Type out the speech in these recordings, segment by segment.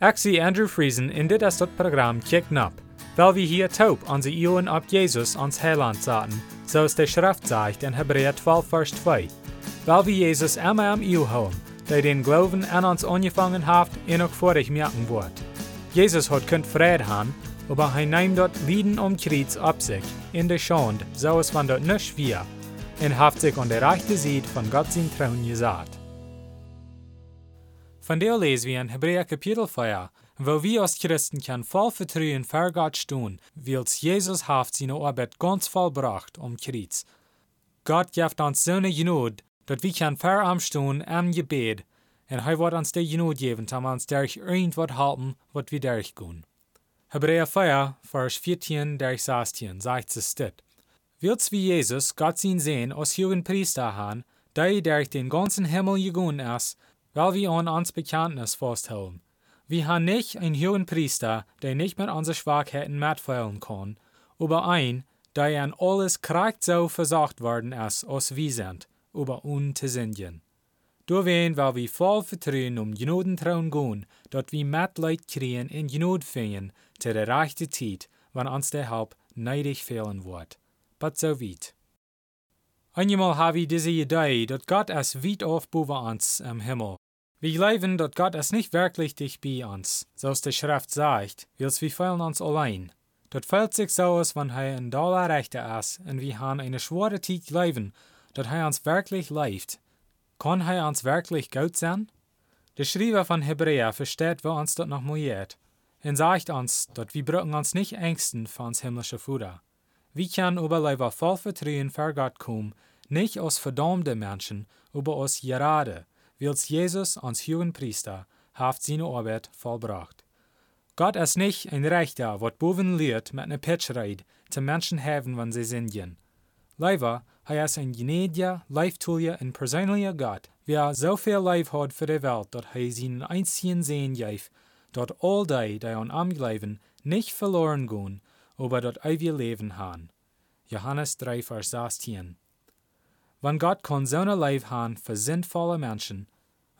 Zie Andrew Friesen in dit is dat programma Kick Nap, weil wir hier taub onze Ioen op Jesus ons Heiland zaten, zoals de Schrift zegt in Hebräer 12 vers 2. Weil wir Jesus immer am Iu houden, der den Glauben an uns angefangen hat en ook vorig merken wordt. Jesus hat kunt vrede haben, aber hij neemt dort Lieden um Kreuz ab sich, in der Schande, so es van dort nicht wir, und haft sich an der rechten Seite von Gott sein Trauen gesagt. Von der lesen wir in Hebräer Kapitel 4, wo wir als Christen kann voll Vertrauen vor Gott stehen, wils Jesus haft seine Arbeit ganz vollbracht um Kreuz. Gott gibt uns so eine Genut, dass wir kann vor am stehen am Gebet, und er wird uns die Genut geben, um uns durch irgendwas halten, was wir durchgehen. Hebräer 4, Vers 14 durch 16 sagt es dit. Wils wie Jesus Gott sein sehen als hohen Priester haben, der durch den ganzen Himmel gegangen ist, weil wir an uns Bekenntnis festhalten. Wir haben nicht einen hohen Priester, der nicht mit unseren Schwachheiten mitfallen kann, aber ein, der an alles kracht so versorgt worden ist, als wir sind, über uns zu singen. Doorween weil wir voll Vertrauen um Genoden trauen gehen, dort wir Mitleid kriegen in Genod finden, zu der rechten Zeit, wann uns der Help neidig fehlen wird. But so weit. Einmal habe ich diese Idee, dass Gott es weit auf boven uns im Himmel. Wir glauben, dass Gott es nicht wirklich dicht bei uns, so der Schrift sagt, wils wir fehlen uns allein. Das fällt sich so aus, wenn er in Dollar Rechte ist, und wir haben eine schwere Zeit glauben, dass er uns wirklich leift. Kann er uns wirklich gut sein? Der Schreiber von Hebräer versteht, wo uns das noch moiert, und sagt uns, dass wir brauchen uns nicht ängsten für uns himmlische Futter. Wir können überleben voll Vertrauen vor Gott kommen, nicht aus verdammte Menschen, aber aus gerade, wils Jesus als hohen Priester haft seine Arbeit vollbracht. Gott ist nicht ein Rechter, wat boven leert mit einer Pitchreid zu Menschen haben, wenn sie singen. Leider, er ist ein gnädiger, leiftuliger und persönlicher Gott, wer so viel Leib hat für die Welt, dass er seinen einzigen Sehen gif, dass all die, die an ihm glauben, nicht verloren gehen, aber das ewige Leben haben. Johannes 3, Vers 16. Wenn Gott kann so eine Leib haben für sinnvolle Menschen,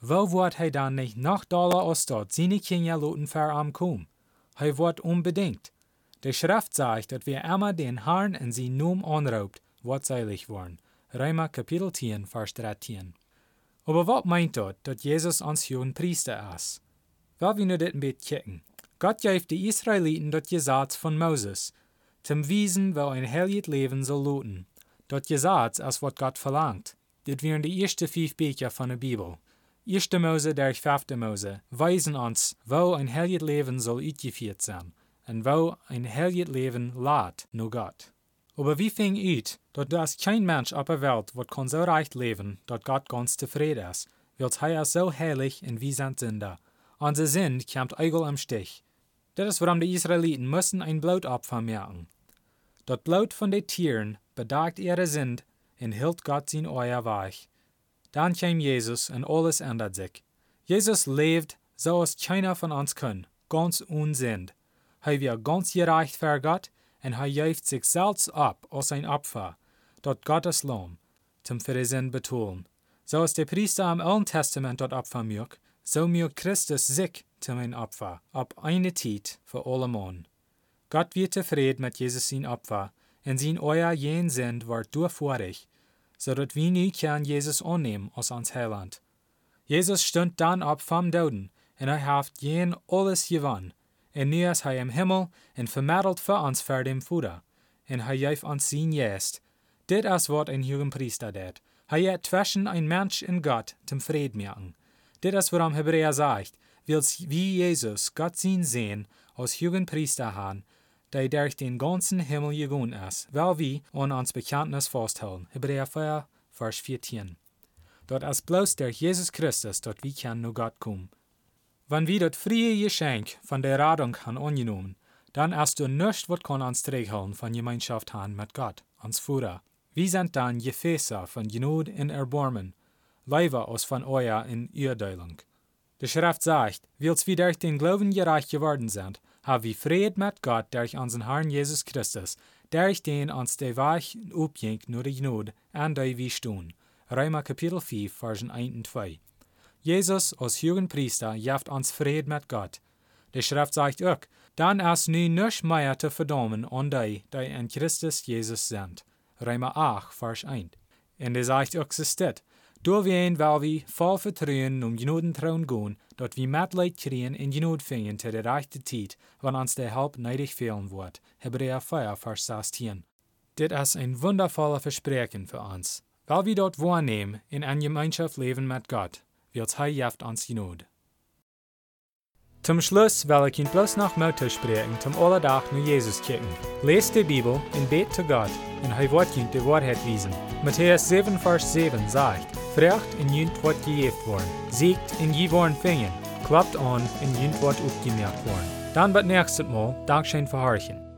wo wird er dann nicht noch doller aus dort seine Kinder loten für am kommen? Er wird unbedingt. Die Schrift sagt, dass wir immer den Herrn in sie Namen anraubt, wird seilig worden. Römer Kapitel 10, Vers 13. Aber was meint dort, dass Jesus uns hohen Priester ist? Weil wir nur dit ein bisschen kicken. Gott gibt die Israeliten das Gesetz von Moses, zum Wiesen, wo ein heiliges Leben soll loten. Das Gesetz ist, was Gott verlangt. Das wären die ersten fünf Bücher von der Bibel. 1. Mose durch 5. Mose weisen uns, wo ein heiliges Leben soll uitgeführt sein und wo ein heiliges Leben lädt nur Gott. Aber wie fing ut, dass das kein Mensch auf der Welt wird kann so reich leben, dass Gott ganz zufrieden ist, weil er ist so heilig und wir sind Sünder. Unser Sinn kommt eigel am Stich. Das ist, warum die Israeliten müssen ein Blutopfer merken. Das Blut von den Tieren bedagt ihre Sünd und hielt Gott sein Euer weich. Dann kam Jesus und alles ändert sich. Jesus lebt, so als keiner von uns kann, ganz unsind. Er wird ganz gerecht für Gott und er jäft sich selbst ab als ein Opfer, dort Gottes Lohn, zum Sinn betonen. So als der Priester am Alten Testament dort Opfer mög, so mög Christus sich zum ein Opfer, ab eine Zeit für alle Mann. Gott wird zufrieden mit Jesus sein Opfer, und sein euer jen Sinn wird durchvorig, so dass wir nie können Jesus annehmen als uns Heiland. Jesus stund dann ab vom Doden, und er hat jen alles gewonnen, und nu ist er im Himmel und vermittelt für uns für dem Futter, und er gibt uns sein Jest. Dit ist was ein Priester det. Er jet zwischen ein Mensch und Gott zum Fried merken. Dit ist warum Hebräer sagt, wils wie Jesus Gott sehen als hohen Priester haben, der durch den ganzen Himmel gegangen ist, weil wir an uns Bekenntnis festhalten. Hebräer 4, Vers 14. Dort ist bloß durch Jesus Christus, dort wir können nur Gott kommen. Wenn wir das frie Geschenk von der Radung haben angenommen, dann ist du nichts, was kann uns träghalten von Gemeinschaft haben mit Gott, uns Führer. Wir sind dann Gefäße von Genut und Erbarmen, Leiber aus von euer in Urteilung. Die Schrift sagt, wils wir durch den Glauben gerecht geworden sind, haben wir Fried mit Gott durch unseren Herrn Jesus Christus, durch den uns der Weg upjink nur die Gnade, an der wir stehen. Römer Kapitel 4, Versen 1 und 2. Jesus als hohen Priester jaft uns Fried mit Gott. De Schrift sagt ook, dan is nu nichts meer te verdomen on die, die in Christus Jezus sind. Römer 8, vers 1. En de zegt ook dit, door wien wel we vol vertrouwen om genoden trouwen gaan, dat we metleid kriegen en genod vinden te de rechte tijd, wanneer ons de help neidig fehlen wordt. Hebräer 4, vers 16. Dit is een wundervolle verspreken voor ons. Weil we dort wahrnehmen, in een Gemeinschaft leven met Gott, wilt Hij jeft ons genod. Zum Schluss will ich Ihnen bloß noch Mutter sprechen zum Alledach nur Jesus kicken. Lest die Bibel und bet zu Gott und er wird die Wahrheit wiesen. Matthäus 7, Vers 7 sagt, Frecht in jünt wird gejeft worden, siegt in je worden fingen, klappt an in jünt wird aufgemerkt worden. Dann wird nächstes Mal Dankeschön verharchen.